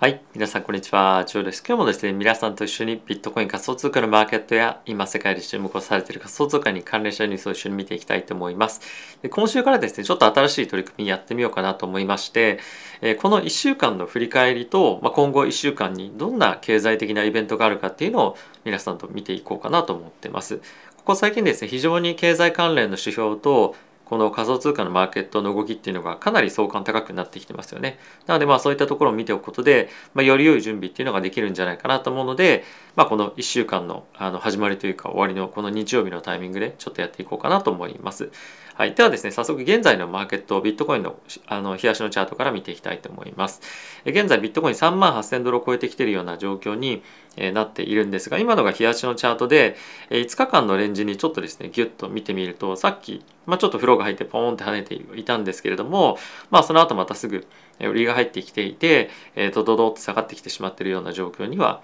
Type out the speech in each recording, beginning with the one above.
はい。皆さん、こんにちは。ジョーです。今日もですね、皆さんと一緒にビットコイン仮想通貨のマーケットや、今世界で注目をされている仮想通貨に関連したニュースを一緒に見ていきたいと思います。で今週からですね、ちょっと新しい取り組みやってみようかなと思いまして、えこの1週間の振り返りと、まあ、今後1週間にどんな経済的なイベントがあるかっていうのを皆さんと見ていこうかなと思ってます。ここ最近ですね、非常に経済関連の指標と、この仮想通貨のマーケットの動きっていうのがかなり相関高くなってきてますよね。なのでまあそういったところを見ておくことで、まあ、より良い準備っていうのができるんじゃないかなと思うので、まあ、この1週間のあの始まりというか終わりのこの日曜日のタイミングでちょっとやっていこうかなと思います。はい、ではですね早速現在のマーケットをビットコインのあの冷やしのチャートから見ていきたいと思います現在ビットコイン3万8000ドルを超えてきているような状況になっているんですが今のが日足のチャートで5日間のレンジにちょっとですねギュッと見てみるとさっき、まあ、ちょっとフローが入ってポーンって跳ねていたんですけれどもまあその後またすぐ売りが入ってきていてドドドって下がってきてしまっているような状況には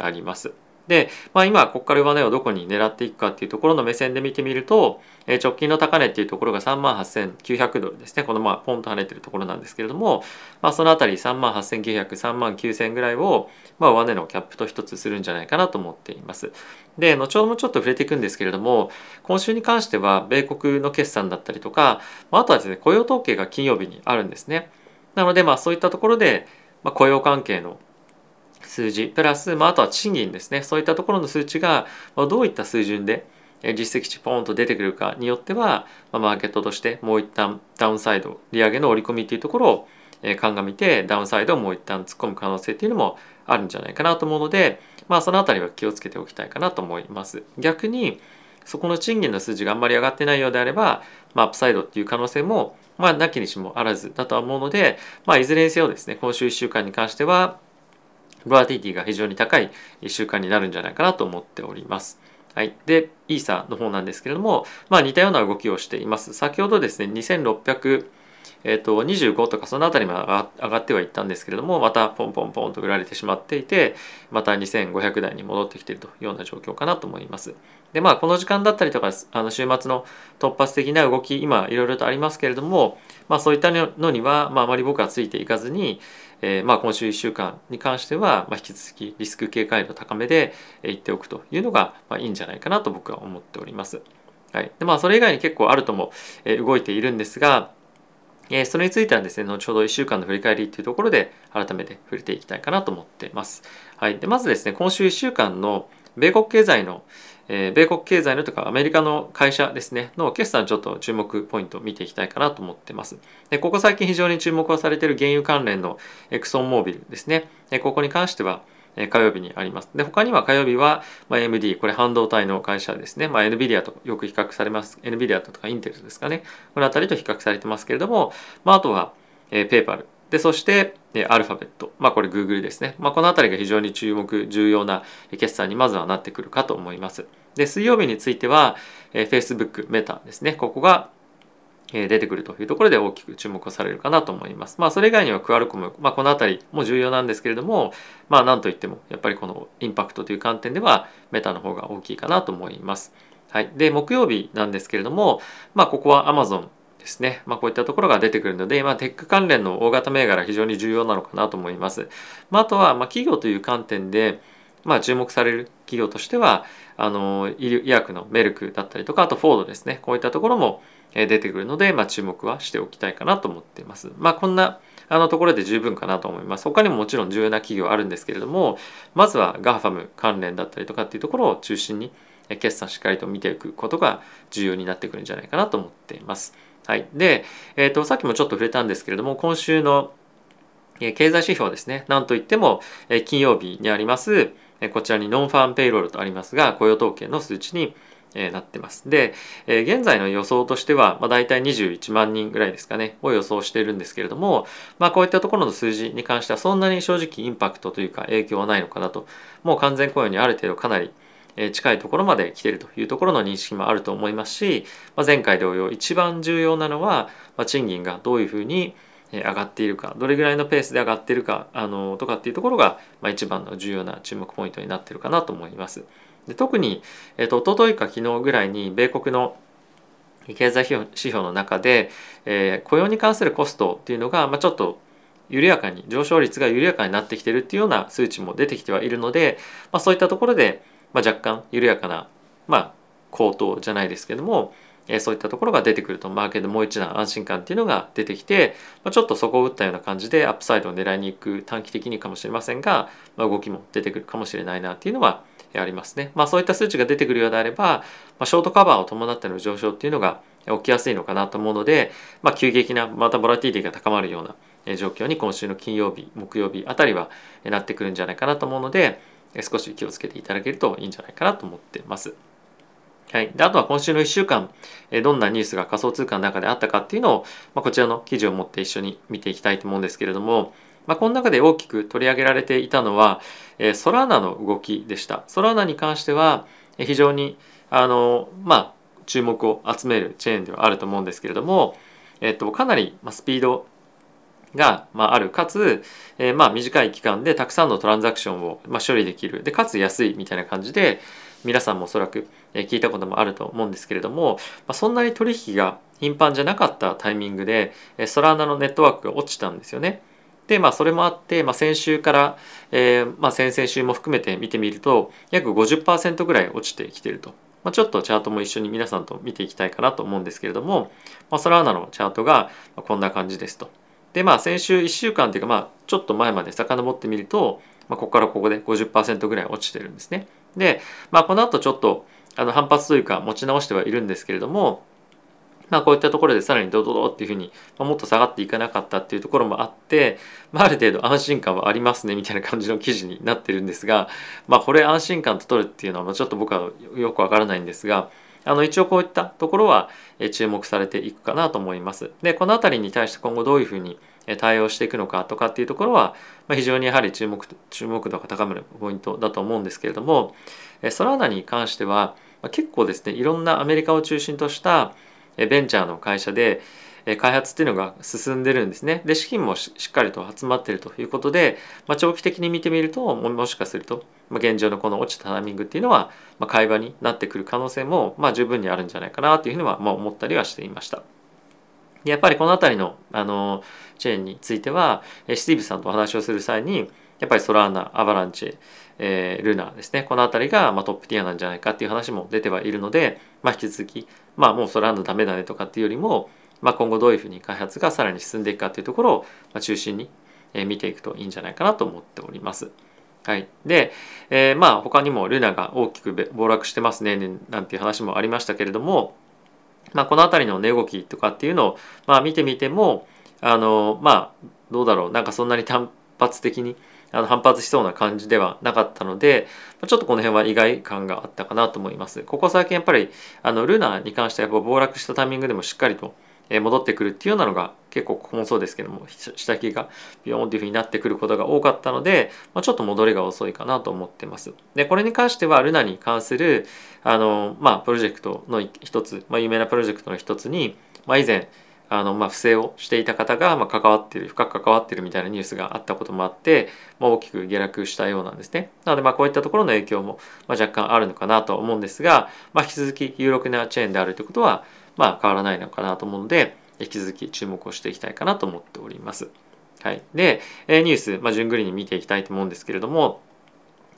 あります。で、まあ、今ここから上値をどこに狙っていくかっていうところの目線で見てみると、え直近の高値っていうところが3万8900ドルですねこのまあポンと跳ねてるところなんですけれども、まあ、その辺り3万89003万9000ぐらいを、まあ、上値のキャップと一つするんじゃないかなと思っています。で後ほどもちょっと触れていくんですけれども今週に関しては米国の決算だったりとかまああとはですね雇用統計が金曜日にあるんですね。なのでまあそういったところで、まあ、雇用関係の数字プラス、まあ、あとは賃金ですねそういったところの数値がどういった水準で実績値ポーンと出てくるかによっては、まあ、マーケットとしてもう一旦ダウンサイド利上げの織り込みっていうところを鑑みてダウンサイドをもう一旦突っ込む可能性っていうのもあるんじゃないかなと思うので、まあ、その辺りは気をつけておきたいかなと思います。逆にそこの賃金の数字があんまり上がってないようであれば、まあ、アップサイドっていう可能性も、まあ、なきにしもあらずだとは思うので、まあ、いずれにせよですね今週1週間に関してはボラティティが非常に高い1週間になるんじゃないかなと思っております。はい、でイーサの方なんですけれども、まあ、似たような動きをしています。先ほどですね2600えーと、25とかその辺りまで上がってはいったんですけれどもまたポンポンポンと売られてしまっていてまた2500台に戻ってきているというような状況かなと思います。でまあこの時間だったりとかあの週末の突発的な動き今いろいろとありますけれども、まあ、そういったのには、まあ、あまり僕はついていかずに、えー、まあ今週1週間に関しては、まあ、引き続きリスク警戒度高めでいっておくというのが、まあ、いいんじゃないかなと僕は思っております。はい、でまあそれ以外に結構あるとも、え、動いているんですがえそれについてはですね、後ほど1週間の振り返りというところで改めて触れていきたいかなと思っています。はい。で、まずですね、今週1週間の米国経済の、えー、米国経済のとかアメリカの会社ですね、の決算ちょっと注目ポイントを見ていきたいかなと思ってます。で、ここ最近非常に注目をされている原油関連のエクソンモービルですね。ここに関しては、火曜日にあります。で、他には火曜日は、まあ、AMD、これ半導体の会社ですね。まあ、NVIDIA とよく比較されます。NVIDIA とかインテルですかね。この辺りと比較されてますけれども、まあ、あとは、えー、ペーパル。で、そして、アルファベット。まあ、これ Google ですね。まあ、この辺りが非常に注目、重要な決算にまずはなってくるかと思います。で、水曜日については、Facebook、メタですね。ここが、出てくるというところで大きく注目をされるかなと思います。まあそれ以外にはクアルコム、まあ、この辺りも重要なんですけれどもまあなんといってもやっぱりこのインパクトという観点ではメタの方が大きいかなと思います。はい、で木曜日なんですけれどもまあここは Amazon ですね、まあ、こういったところが出てくるので、まあ、テック関連の大型銘柄非常に重要なのかなと思います。まあ、あとはまあ企業という観点でまあ、注目される企業としてはあの医薬のメルクだったりとかあとフォードですねこういったところも出てくるので、まあ、注目はしておきたいかなと思っています。まあ、こんなあのところで十分かなと思います。他にももちろん重要な企業あるんですけれどもまずは GAFAM 関連だったりとかっていうところを中心に決算しっかりと見ていくことが重要になってくるんじゃないかなと思っています。はい、で、えーと、さっきもちょっと触れたんですけれども今週の経済指標ですねなんといっても金曜日にありますこちらにノンファームペイロールとありますが雇用統計の数値になってます。で、現在の予想としては、まあ、大体21万人ぐらいですかね、を予想しているんですけれども、まあ、こういったところの数字に関してはそんなに正直インパクトというか影響はないのかなと、もう完全雇用にある程度かなり近いところまで来てるというところの認識もあると思いますし、まあ、前回同様一番重要なのは、まあ、賃金がどういうふうに上がっているかどれぐらいのペースで上がっているかあのとかっていうところが、まあ、一番の重要な注目ポイントになってるかなと思います。で特に、えーと、と一昨日か昨日ぐらいに米国の経済指標の中で、えー、雇用に関するコストっていうのが、まあ、ちょっと緩やかに上昇率が緩やかになってきてるっていうような数値も出てきてはいるので、まあ、そういったところで、まあ、若干緩やかな、まあ、高騰じゃないですけども、えそういったところが出てくるとマーケットもう一段安心感っていうのが出てきて、まあ、ちょっと底を打ったような感じでアップサイドを狙いに行く短期的にかもしれませんが、まあ、動きも出てくるかもしれないなっていうのはありますね。まあ、そういった数値が出てくるようであれば、まあ、ショートカバーを伴っての上昇っていうのが起きやすいのかなと思うので、まあ、急激なまたボラティティが高まるような状況に今週の金曜日木曜日あたりはなってくるんじゃないかなと思うので少し気をつけていただけるといいんじゃないかなと思ってます。はい、であとは今週の1週間どんなニュースが仮想通貨の中であったかっていうのを、まあ、こちらの記事を持って一緒に見ていきたいと思うんですけれども、まあ、この中で大きく取り上げられていたのは、え、ソラーナの動きでした。ソラーナに関しては非常にあの、まあ、注目を集めるチェーンではあると思うんですけれども、えっと、かなりスピードが、まあ、あるかつ、えー、まあ短い期間でたくさんのトランザクションを、まあ、処理できるでかつ安いみたいな感じで皆さんもおそらく聞いたこともあると思うんですけれども、まあ、そんなに取引が頻繁じゃなかったタイミングでソラーナのネットワークが落ちたんですよね。でまあそれもあって、まあ、先週から、えーまあ、先々週も含めて見てみると約50%ぐらい落ちてきてると。まあ、ちょっとチャートも一緒に皆さんと見ていきたいかなと思うんですけれども、まあ、ソラーナのチャートがこんな感じですと。でまあ先週1週間というかまあちょっと前まで遡ってみると、まあ、ここからここで50%ぐらい落ちてるんですね。で、まあ、この後ちょっとあの反発というか持ち直してはいるんですけれどもまあ、こういったところでさらにドドドっていうふうに、ま、もっと下がっていかなかったっていうところもあって、まあ、ある程度安心感はありますねみたいな感じの記事になってるんですが、まあ、これ安心感と取るっていうのはちょっと僕はよくわからないんですがあの一応こういったところは注目されていくかなと思います。でこの辺りに対して今後どういうふうに対応していくのかとかっていうところは、非常にやはり注目注目度が高まるポイントだと思うんですけれどもソラーナに関しては結構ですねいろんなアメリカを中心としたベンチャーの会社で開発っていうのが進んでるんですね。で資金もしっかりと集まってるということで、まあ、長期的に見てみるともしかすると、まあ、現状のこの落ちたタイミングっていうのは、まあ、会話になってくる可能性も、まあ、十分にあるんじゃないかなというふうには、まあ、思ったりはしていました。やっぱりこの辺りのあのチェーンについてはスティーブさんとお話をする際にやっぱりソラーナアバランチえー、ルナですねこの辺りが、まあ、トップティアなんじゃないかっていう話も出てはいるので、まあ、引き続き、まあ、もうソランドダメだねとかっていうよりも、まあ、今後どういうふうに開発がさらに進んでいくかっていうところを、中心に、見ていくといいんじゃないかなと思っております。はい、で、えー、まあ他にもルナが大きく暴落してますねなんていう話もありましたけれども、まあ、この辺りの値動きとかっていうのを、まあ、見てみてもあのまあどうだろうなんかそんなに単発的にあの反発しそうな感じではなかったのでちょっとこの辺は意外感があったかなと思います。ここ最近やっぱりあのルナに関してはやっぱ暴落したタイミングでもしっかりと戻ってくるっていうようなのが結構ここもそうですけども下着がビヨーンっていうふうになってくることが多かったので、まあ、ちょっと戻りが遅いかなと思ってます。でこれに関してはルナに関するあの、まあ、プロジェクトの一つ、まあ、有名なプロジェクトの一つに、まあ、以前あの、まあ、不正をしていた方が、まあ、関わってる深く関わってるみたいなニュースがあったこともあって、まあ、大きく下落したようなんですね。なので、まあ、こういったところの影響も、まあ、若干あるのかなと思うんですが、まあ、引き続き有力なチェーンであるということは、まあ、変わらないのかなと思うので引き続き注目をしていきたいかなと思っております。はい、でえニュース、まあ、順繰りに見ていきたいと思うんですけれども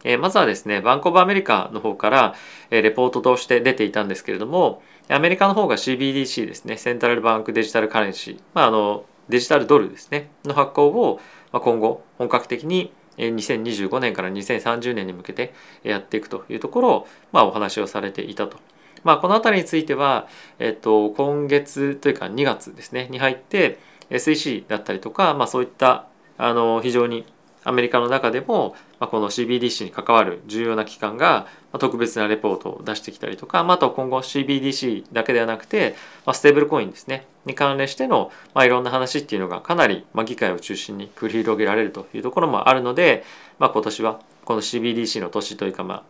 えまずはですねバンコブアメリカの方から、えレポートとして出ていたんですけれどもアメリカの方が CBDC ですねセントラルバンクデジタルカレンシー、まあ、あのデジタルドルですねの発行を今後本格的に2025年から2030年に向けてやっていくというところを、まあ、お話をされていたと。まあ、この辺りについては、えっと、今月というか2月ですねに入って SEC だったりとか、まあ、そういったあの非常にアメリカの中でも、まあ、この CBDC に関わる重要な機関が特別なレポートを出してきたりとか、まあ、あと今後 CBDC だけではなくて、まあ、ステーブルコインですねに関連しての、まあ、いろんな話っていうのがかなり、まあ、議会を中心に繰り広げられるというところもあるので、まあ、今年はこの CBDC の年というか、まあ、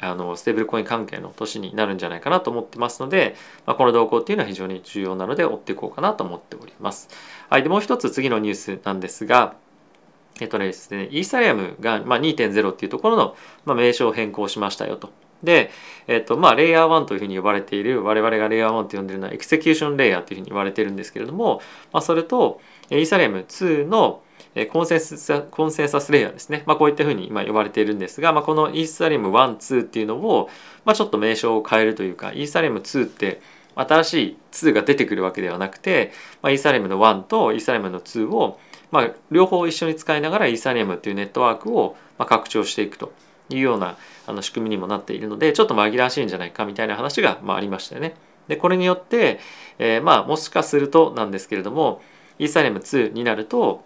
あのステーブルコイン関係の年になるんじゃないかなと思ってますので、まあ、この動向っていうのは非常に重要なので追っていこうかなと思っております。はい、でもう一つ次のニュースなんですがえっとですね、イーサリアムが、まあ、2.0っていうところの、まあ、名称を変更しましたよと。で、えっと、まあ、レイヤー1というふうに呼ばれている、我々がレイヤー1と呼んでいるのは、エクセキューションレイヤーというふうに言われているんですけれども、まあ、それと、イーサリアム2のコンセンサコンセンサスレイヤーですね、まあ、こういったふうに今呼ばれているんですが、まあ、このイーサリアム1、2っていうのを、まあ、ちょっと名称を変えるというかイーサリアム2って新しい2が出てくるわけではなくて、まあ、イーサリアムの1とイーサリアムの2を、まあ、両方一緒に使いながらイーサリアムっていうネットワークをまあ拡張していくというようなあの仕組みにもなっているのでちょっと紛らわしいんじゃないかみたいな話がまあありましたよね。でこれによって、えー、まあもしかするとなんですけれどもイーサリアム2になると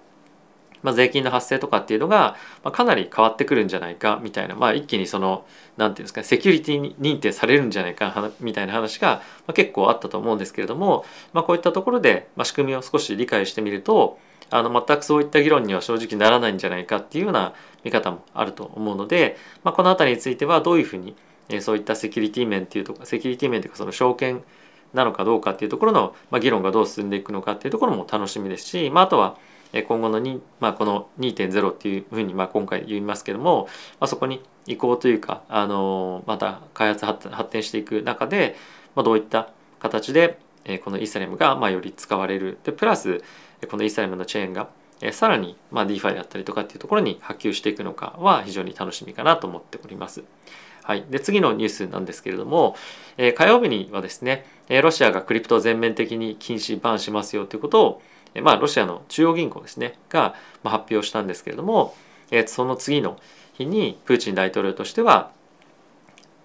まあ、税金の発生とかっていうのが、まあ、かなり変わってくるんじゃないかみたいな、まあ、一気にその何て言うんですかセキュリティ認定されるんじゃないかみたいな話が、まあ、結構あったと思うんですけれども、まあ、こういったところで、まあ、仕組みを少し理解してみるとあの全くそういった議論には正直ならないんじゃないかっていうような見方もあると思うので、まあ、この辺りについてはどういうふうに、そういったセキュリティ面っていうとかセキュリティ面というかその証券なのかどうかっていうところの、まあ、議論がどう進んでいくのかっていうところも楽しみですし、まあ、あとは今後の2、まあ、この2.0っていうふうにまあ今回言いますけども、まあ、そこに移行というか、あのまた開発発展していく中で、まあ、どういった形でこのイーサリアムがまあより使われるでプラスこのイーサリアムのチェーンがさらにまあ DeFi だったりとかっていうところに波及していくのかは非常に楽しみかなと思っております。はい、で次のニュースなんですけれども、えー、火曜日にはですねロシアがクリプトを全面的に禁止バンしますよということをまあ、ロシアの中央銀行ですねが発表したんですけれども、その次の日にプーチン大統領としては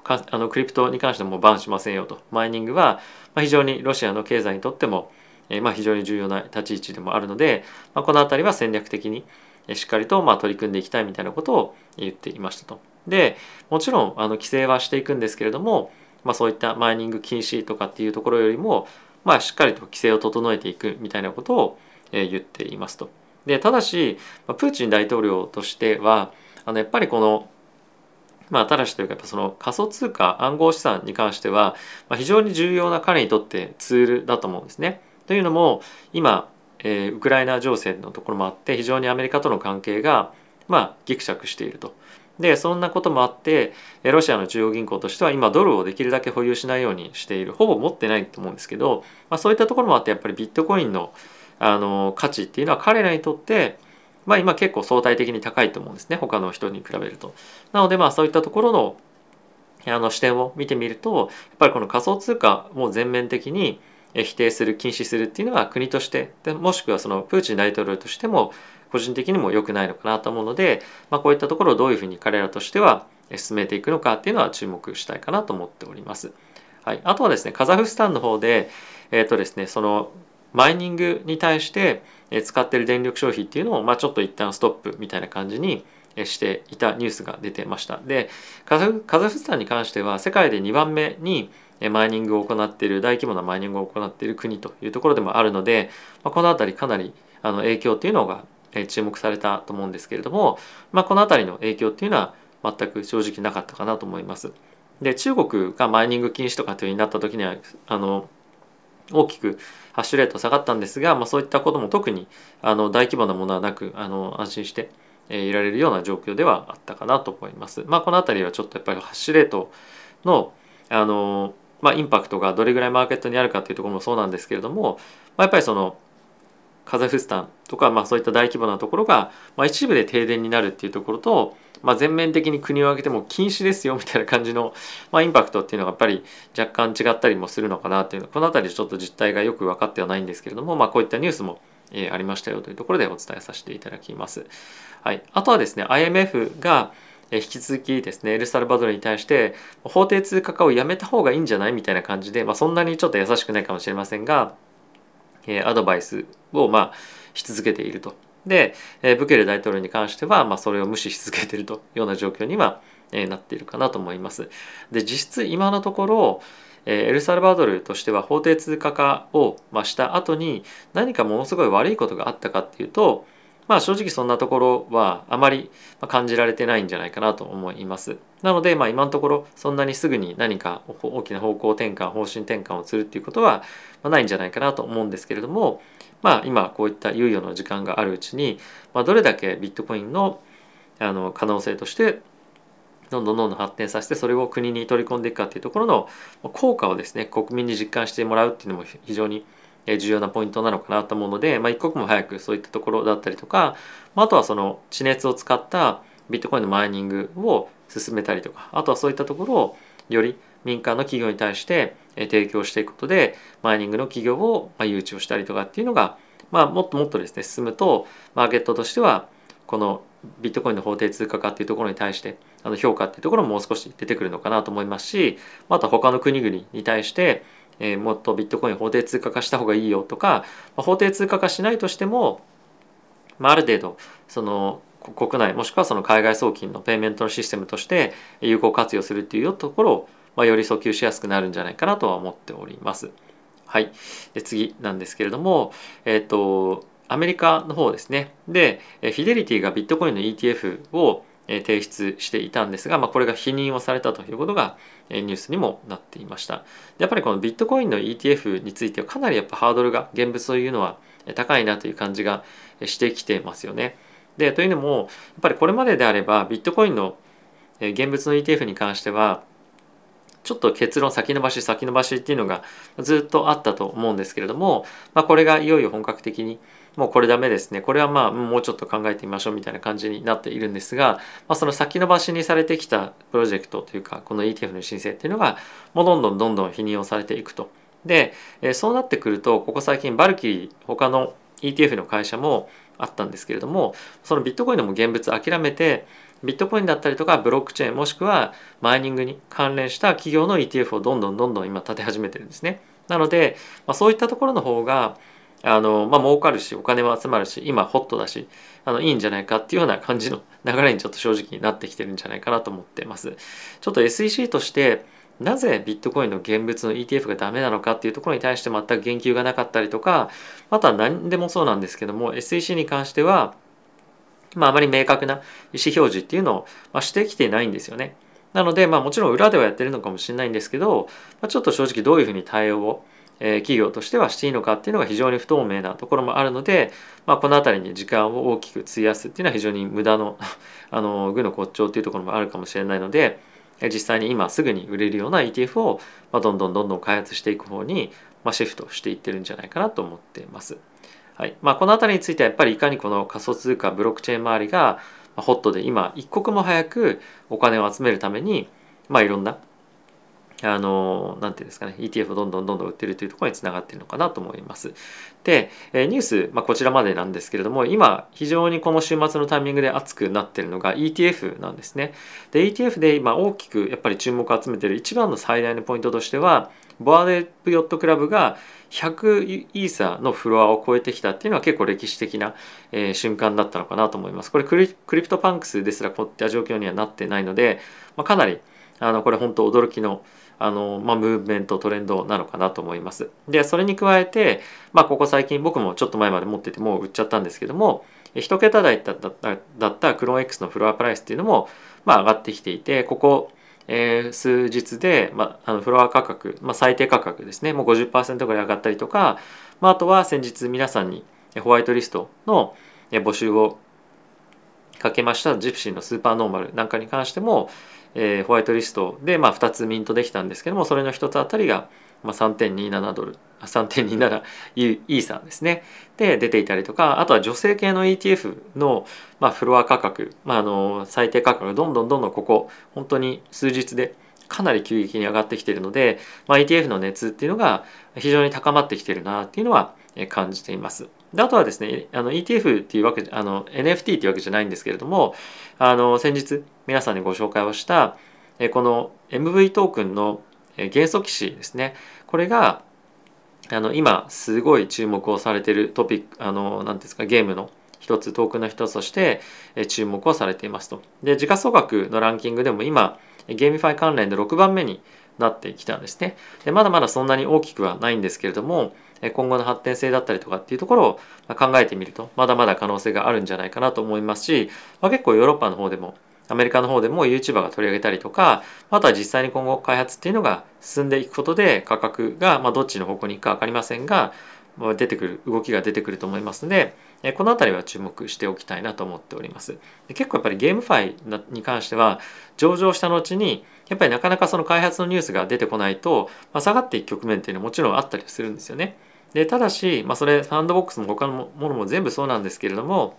あのクリプトに関してもバンしませんよとマイニングは非常にロシアの経済にとっても、まあ非常に重要な立ち位置でもあるので、この辺りは戦略的にしっかりとまあ取り組んでいきたいみたいなことを言っていましたと。でもちろんあの規制はしていくんですけれども、まあ、そういったマイニング禁止とかっていうところよりもまあ、しっかりと規制を整えていくみたいなことをえ言っていますと。でただしまプーチン大統領としてはあのやっぱりこのまあ、ただしというかやっぱその仮想通貨暗号資産に関しては、まあ、非常に重要な彼にとってツールだと思うんですね。というのも今、えー、ウクライナ情勢のところもあって非常にアメリカとの関係が、まあ、ギクシャクしていると。でそんなこともあってロシアの中央銀行としては今ドルをできるだけ保有しないようにしているほぼ持ってないと思うんですけど、まあ、そういったところもあってやっぱりビットコインのあの価値っていうのは彼らにとってまあ今結構相対的に高いと思うんですね他の人に比べると。なのでまあそういったところのあの視点を見てみるとやっぱりこの仮想通貨を全面的に否定する禁止するっていうのは国としてでもしくはそのプーチン大統領としても個人的にも良くないのかなと思うので、まあ、こういったところをどういうふうに彼らとしては進めていくのかっていうのは注目したいかなと思っております。はい、あとはですねカザフスタンの方で、えーとですね、そのマイニングに対して使っている電力消費っていうのを、まあ、ちょっと一旦ストップみたいな感じにしていたニュースが出てました。でカザフスタンに関しては世界で2番目にマイニングを行っている大規模なマイニングを行っている国というところでもあるので、まあ、この辺りかなりあの影響っていうのが注目されたと思うんですけれども、まあ、この辺りの影響っていうのは全く正直なかったかなと思います。で中国がマイニング禁止とかというになった時にはあの大きくハッシュレート下がったんですが、まあ、そういったことも特にあの大規模なものはなくあの安心していられるような状況ではあったかなと思います。まあ、この辺りはちょっとやっぱりハッシュレートのあの、まあ、インパクトがどれぐらいマーケットにあるかっていうところもそうなんですけれども、まあ、やっぱりそのカザフスタンとか、まあ、そういった大規模なところが、まあ、一部で停電になるっていうところと、まあ、全面的に国を挙げても禁止ですよみたいな感じの、まあ、インパクトっていうのがやっぱり若干違ったりもするのかなっていうこの辺りちょっと実態がよく分かってはないんですけれども、まあ、こういったニュースも、えー、ありましたよというところでお伝えさせていただきます。はい、あとはですね IMF が引き続きですねエルサルバドルに対して法定通貨化をやめた方がいいんじゃないみたいな感じで、まあ、そんなにちょっと優しくないかもしれませんがアドバイスをまあし続けていると。で、ブケル大統領に関しては、まあ、それを無視し続けているというような状況には、なっているかなと思います。で実質今のところエルサルバドルとしては法定通貨化を、した後に何かものすごい悪いことがあったかっていうとまあ正直そんなところはあまり感じられてないんじゃないかなと思います。なのでまあ今のところそんなにすぐに何か大きな方向転換方針転換をするっていうことはないんじゃないかなと思うんですけれどもまあ今こういった猶予の時間があるうちに、まあ、どれだけビットコインのあの可能性としてどんどんどんどん発展させてそれを国に取り込んでいくかっていうところの効果をですね国民に実感してもらうっていうのも非常に重要なポイントなのかなと思うので、まあ、一刻も早くそういったところだったりとかまあとはその地熱を使ったビットコインのマイニングを進めたりとかあとはそういったところをより民間の企業に対して提供していくことでマイニングの企業を誘致をしたりとかっていうのが、まあ、もっともっとですね進むとマーケットとしてはこのビットコインの法定通貨化っていうところに対してあの評価っていうところももう少し出てくるのかなと思いますしまた他の国々に対して、えー、もっとビットコイン法定通貨化した方がいいよとか、まあ、法定通貨化しないとしても、まあ、ある程度その国内もしくはその海外送金のペイメントのシステムとして有効活用するっていうところを、まあ、より訴求しやすくなるんじゃないかなとは思っております。はい、で次なんですけれども、えっ、ー、とアメリカの方ですねでフィデリティがビットコインの ETF を提出していたんですが、まあ、これが否認をされたということがニュースにもなっていました。やっぱりこのビットコインの ETF についてはかなりやっぱハードルが現物というのは高いなという感じがしてきてますよね。でというのもやっぱりこれまでであればビットコインの現物の ETF に関してはちょっと結論先延ばし先延ばしっていうのがずっとあったと思うんですけれども、まあ、これがいよいよ本格的にもうこれダメですねこれはまあもうちょっと考えてみましょうみたいな感じになっているんですが、まあ、その先延ばしにされてきたプロジェクトというかこの ETF の申請っていうのがもうどんどんどんどん否認をされていくと。でそうなってくるとここ最近バルキリー他の ETF の会社もあったんですけれどもそのビットコインのも現物諦めてビットコインだったりとかブロックチェーンもしくはマイニングに関連した企業の ETF をどんどんどんどん今立て始めてるんですね。なので、まあ、そういったところの方があの、まあ、儲かるしお金も集まるし今ホットだしあのいいんじゃないかっていうような感じの 流れにちょっと正直なってきてるんじゃないかなと思ってます。ちょっと SEC としてなぜビットコインの現物の ETF がダメなのかっていうところに対して全く言及がなかったりとかまた何でもそうなんですけども SEC に関してはまあ、あまり明確な意思表示っていうのを、まあ、してきてないんですよね。なので、まあ、もちろん裏ではやってるのかもしれないんですけど、まあ、ちょっと正直どういうふうに対応を、え、企業としてはしていいのかっていうのが非常に不透明なところもあるので、まあ、この辺りに時間を大きく費やすっていうのは非常に無駄の あの具の骨頂っていうところもあるかもしれないので実際に今すぐに売れるような ETF を、まあ、どんどんどんどん開発していく方に、まあ、シフトしていってるんじゃないかなと思っています。はいまあ、この辺りについてはやっぱりいかにこの仮想通貨ブロックチェーン周りがホットで今一刻も早くお金を集めるために、まあ、いろんなあのなんていうんですかね ETF をどんどんどんどん売ってるというところにつながっているのかなと思います。でニュース、まあ、こちらまでなんですけれども今非常にこの週末のタイミングで熱くなってるのが ETF なんですね。で ETF で今大きくやっぱり注目を集めている一番の最大のポイントとしてはボアードエイプヨットクラブが100イーサーのフロアを超えてきたっていうのは結構歴史的な、えー、瞬間だったのかなと思います。これクリクリプトパンクスですらこういった状況にはなってないので、まあ、かなりあのこれ本当驚きのあの、まあ、ムーブメントトレンドなのかなと思います。でそれに加えて、まあ、ここ最近僕もちょっと前まで持っててもう売っちゃったんですけども1桁台だっただったクローン X のフロアプライスっていうのも、まあ、上がってきていてここえー、数日で、まあ、あのフロア価格、まあ、最低価格ですねもう50%ぐらい上がったりとか、まあ、あとは先日皆さんにホワイトリストの募集をかけましたジプシーのスーパーノーマルなんかに関しても、えー、ホワイトリストで、まあ、2つミントできたんですけどもそれの1つあたりが、まあ、3.27ドル3.27イーサーですねで出ていたりとかあとは女性系の ETF の、まあ、フロア価格、まあ、あの最低価格がどんどんどんどんここ本当に数日でかなり急激に上がってきているので、まあ、ETF の熱っていうのが非常に高まってきてるなっていうのは感じています。であとはですねあの ETF っていうわけあの NFT っていうわけじゃないんですけれどもあの先日皆さんにご紹介をしたこの MV トークンの元素騎士ですねこれがあの今すごい注目をされているトピックあの何ですかゲームの一つトークンの一つとして注目をされていますと。で時価総額のランキングでも今ゲーミファイ関連で6番目になってきたんですね。でまだまだそんなに大きくはないんですけれども今後の発展性だったりとかっていうところを考えてみるとまだまだ可能性があるんじゃないかなと思いますし、まあ、結構ヨーロッパの方でもアメリカの方でも YouTuber が取り上げたりとかあとは実際に今後開発っていうのが進んでいくことで価格が、まあ、どっちの方向に行くか分かりませんが出てくる動きが出てくると思いますのでこの辺りは注目しておきたいなと思っております。結構やっぱりゲームファイに関しては上場した後にやっぱりなかなかその開発のニュースが出てこないと、ま、下がっていく局面っていうのはもちろんあったりするんですよね。でただし、まあ、それサンドボックスも他のものも全部そうなんですけれども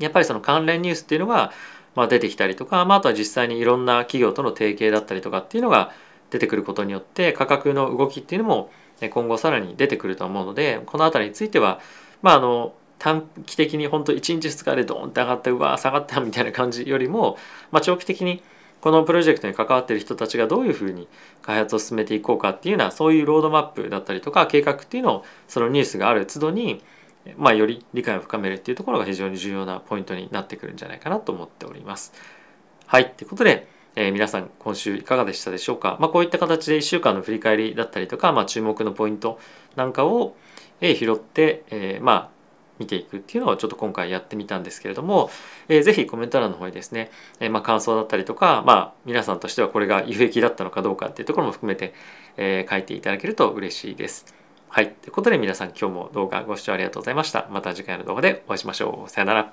やっぱりその関連ニュースっていうのが、まあ、出てきたりとか、まあ、あとは実際にいろんな企業との提携だったりとかっていうのが出てくることによって価格の動きっていうのも今後さらに出てくると思うのでこの辺りについてはまああの短期的に本当1日2日でドーンって上がってうわ下がったみたいな感じよりも、まあ、長期的にこのプロジェクトに関わっている人たちがどういうふうに開発を進めていこうかっていうようなそういうロードマップだったりとか計画っていうのをそのニュースがある都度に、まあ、より理解を深めるっていうところが非常に重要なポイントになってくるんじゃないかなと思っております。はいということで、えー、皆さん今週いかがでしたでしょうか、まあ、こういった形で1週間の振り返りだったりとか、まあ、注目のポイントなんかをえ拾って、えー、まあ見ていくっていうのをちょっと今回やってみたんですけれども、えー、ぜひコメント欄の方にですね、えー、まあ感想だったりとか、まあ、皆さんとしてはこれが有益だったのかどうかっていうところも含めて、えー、書いていただけると嬉しいです。はい。ということで皆さん今日も動画ご視聴ありがとうございました。また次回の動画でお会いしましょう。さよなら。